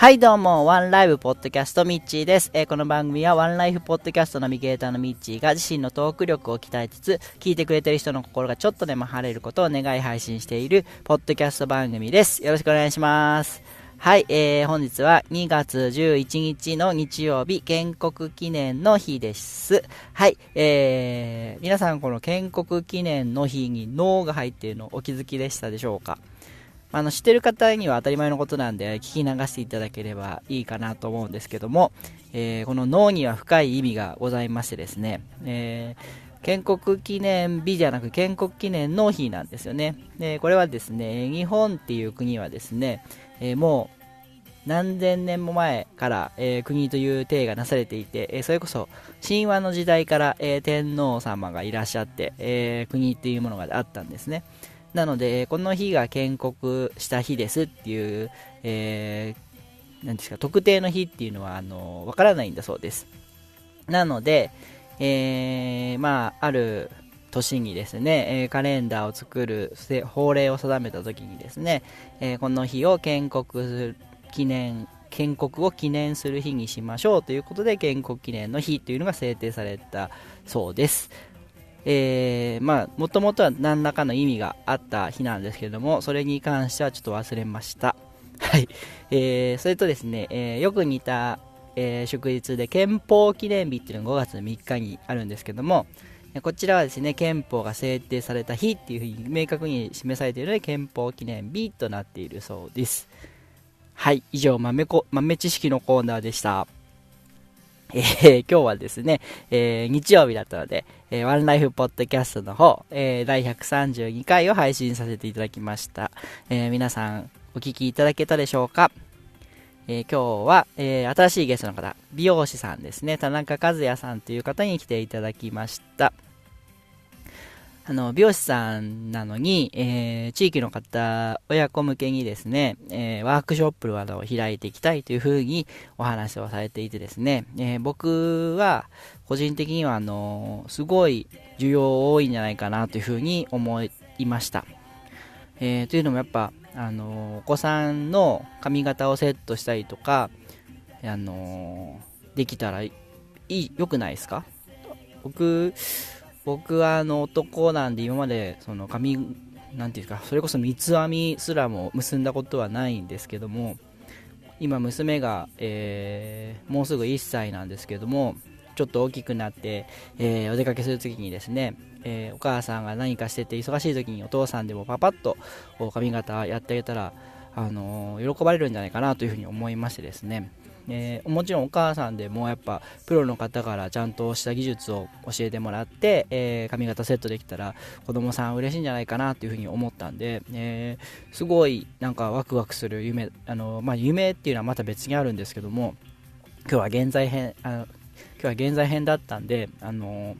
はいどうも、ワンライブポッドキャストミッチーです。えー、この番組はワンライフポッドキャストナビゲーターのミッチーが自身のトーク力を鍛えつつ、聞いてくれてる人の心がちょっとでも晴れることを願い配信しているポッドキャスト番組です。よろしくお願いします。はい、えー、本日は2月11日の日曜日、建国記念の日です。はい、えー、皆さんこの建国記念の日に脳が入っているのお気づきでしたでしょうか？あの知ってる方には当たり前のことなんで聞き流していただければいいかなと思うんですけども、えー、この脳には深い意味がございましてですね、えー、建国記念日じゃなく建国記念の日なんですよね。でこれはですね、日本っていう国はですね、えー、もう何千年も前から、えー、国という体がなされていて、えー、それこそ神話の時代から、えー、天皇様がいらっしゃって、え国っていうものがあったんですね。なので、この日が建国した日ですっていう、えー、なんですか、特定の日っていうのは、あの、わからないんだそうです。なので、えー、まあ、ある年にですね、えカレンダーを作る法令を定めた時にですね、えこの日を建国記念、建国を記念する日にしましょうということで、建国記念の日というのが制定されたそうです。えー、まあ、もともとは何らかの意味があった日なんですけれども、それに関してはちょっと忘れました。はい。えー、それとですね、えー、よく似た、えー、祝日で憲法記念日っていうのが5月3日にあるんですけども、こちらはですね、憲法が制定された日っていうふうに明確に示されているので、憲法記念日となっているそうです。はい、以上豆こ、豆知識のコーナーでした。えー、今日はですね、えー、日曜日だったので、えー、ワンライフポッドキャストの方、えー、第132回を配信させていただきました。え、皆さん、お聞きいただけたでしょうか？え、今日は、え、新しいゲストの方、美容師さんですね、田中和也さんという方に来ていただきました。あの、美容師さんなのに、えー、地域の方、親子向けにですね、えー、ワークショップなどを開いていきたいというふうにお話をされていてですね、えー、僕は個人的にはあのすごい需要多いんじゃないかなというふうに思いました。えというのもやっぱ、あのお子さんの髪型をセットしたりとか、あのできたらいい、良くないですか？僕、僕はあの男なんで今までその髪なんていうかそれこそ三つ編みすらも結んだことはないんですけども今娘が、えー、もうすぐ1歳なんですけどもちょっと大きくなって、えー、お出かけするときにですね、えー、お母さんが何かしてて忙しい時にお父さんでもパパッと髪型やってあげたら、あの喜ばれるんじゃないかなというふうに思いましてですね。えー、もちろんお母さんでもやっぱプロの方からちゃんとした技術を教えてもらって、えー、髪型セットできたら子供さん嬉しいんじゃないかなというふうに思ったんで、えー、すごいなんかワクワクする夢あの、まあ、夢っていうのはまた別にあるんですけども今日は現在編あの今日は現在編だったんであの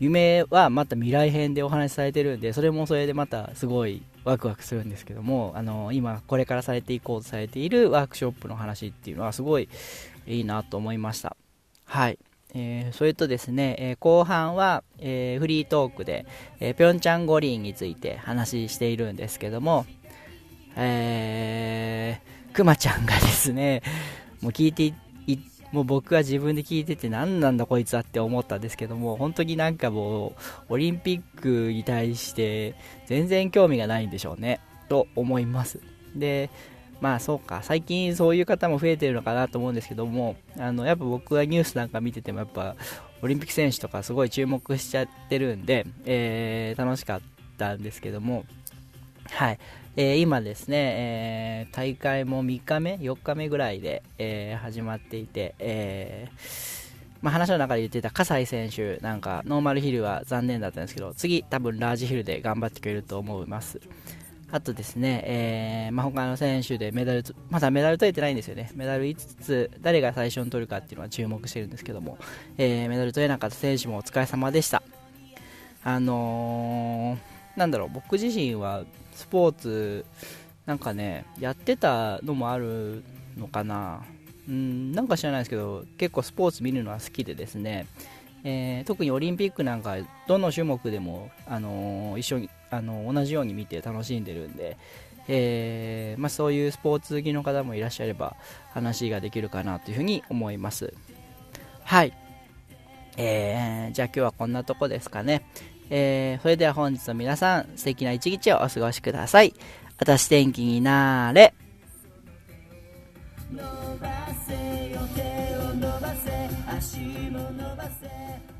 夢はまた未来編でお話しされてるんでそれもそれでまたすごいワクワクするんですけども、あの今これからされていこうとされているワークショップの話っていうのはすごいいいなと思いました。はい。えー、それとですね、えー、後半は、えー、フリートークで、えー、ピョンチャン五輪について話しているんですけども、えー、くまちゃんがですね、もう聞いてもう僕は自分で聞いてて何なんだこいつはって思ったんですけども本当になんかもうオリンピックに対して全然興味がないんでしょうね。と思います。でまあそうか最近そういう方も増えてるのかなと思うんですけどもあのやっぱ僕はニュースなんか見ててもやっぱオリンピック選手とかすごい注目しちゃってるんで、えー、楽しかったんですけどもはい。えー、今ですね、えー、大会も3日目、4日目ぐらいで、えー、始まっていて、えまあ、話の中で言ってた葛西選手なんかノーマルヒルは残念だったんですけど次多分ラージヒルで頑張ってくれると思います。あとですね、えまあ、他の選手でメダルまだメダル取れてないんですよね。メダル5つ誰が最初に取るかっていうのは注目してるんですけども、えメダル取れなかった選手もお疲れ様でした。あのなんだろう僕自身はスポーツなんかねやってたのもあるのかな。うんなんか知らないですけど結構スポーツ見るのは好きでですね、えー、特にオリンピックなんかどの種目でも、あのー、一緒に、あのー、同じように見て楽しんでるんで、え、まあ、そういうスポーツ好きの方もいらっしゃれば話ができるかなというふうに思います。はい。えー、じゃあ今日はこんなとこですかね。えー、それでは本日の皆さん素敵な一日をお過ごしください。あたし天気になーれ。伸ばせよ手を伸ばせ足も伸ばせ。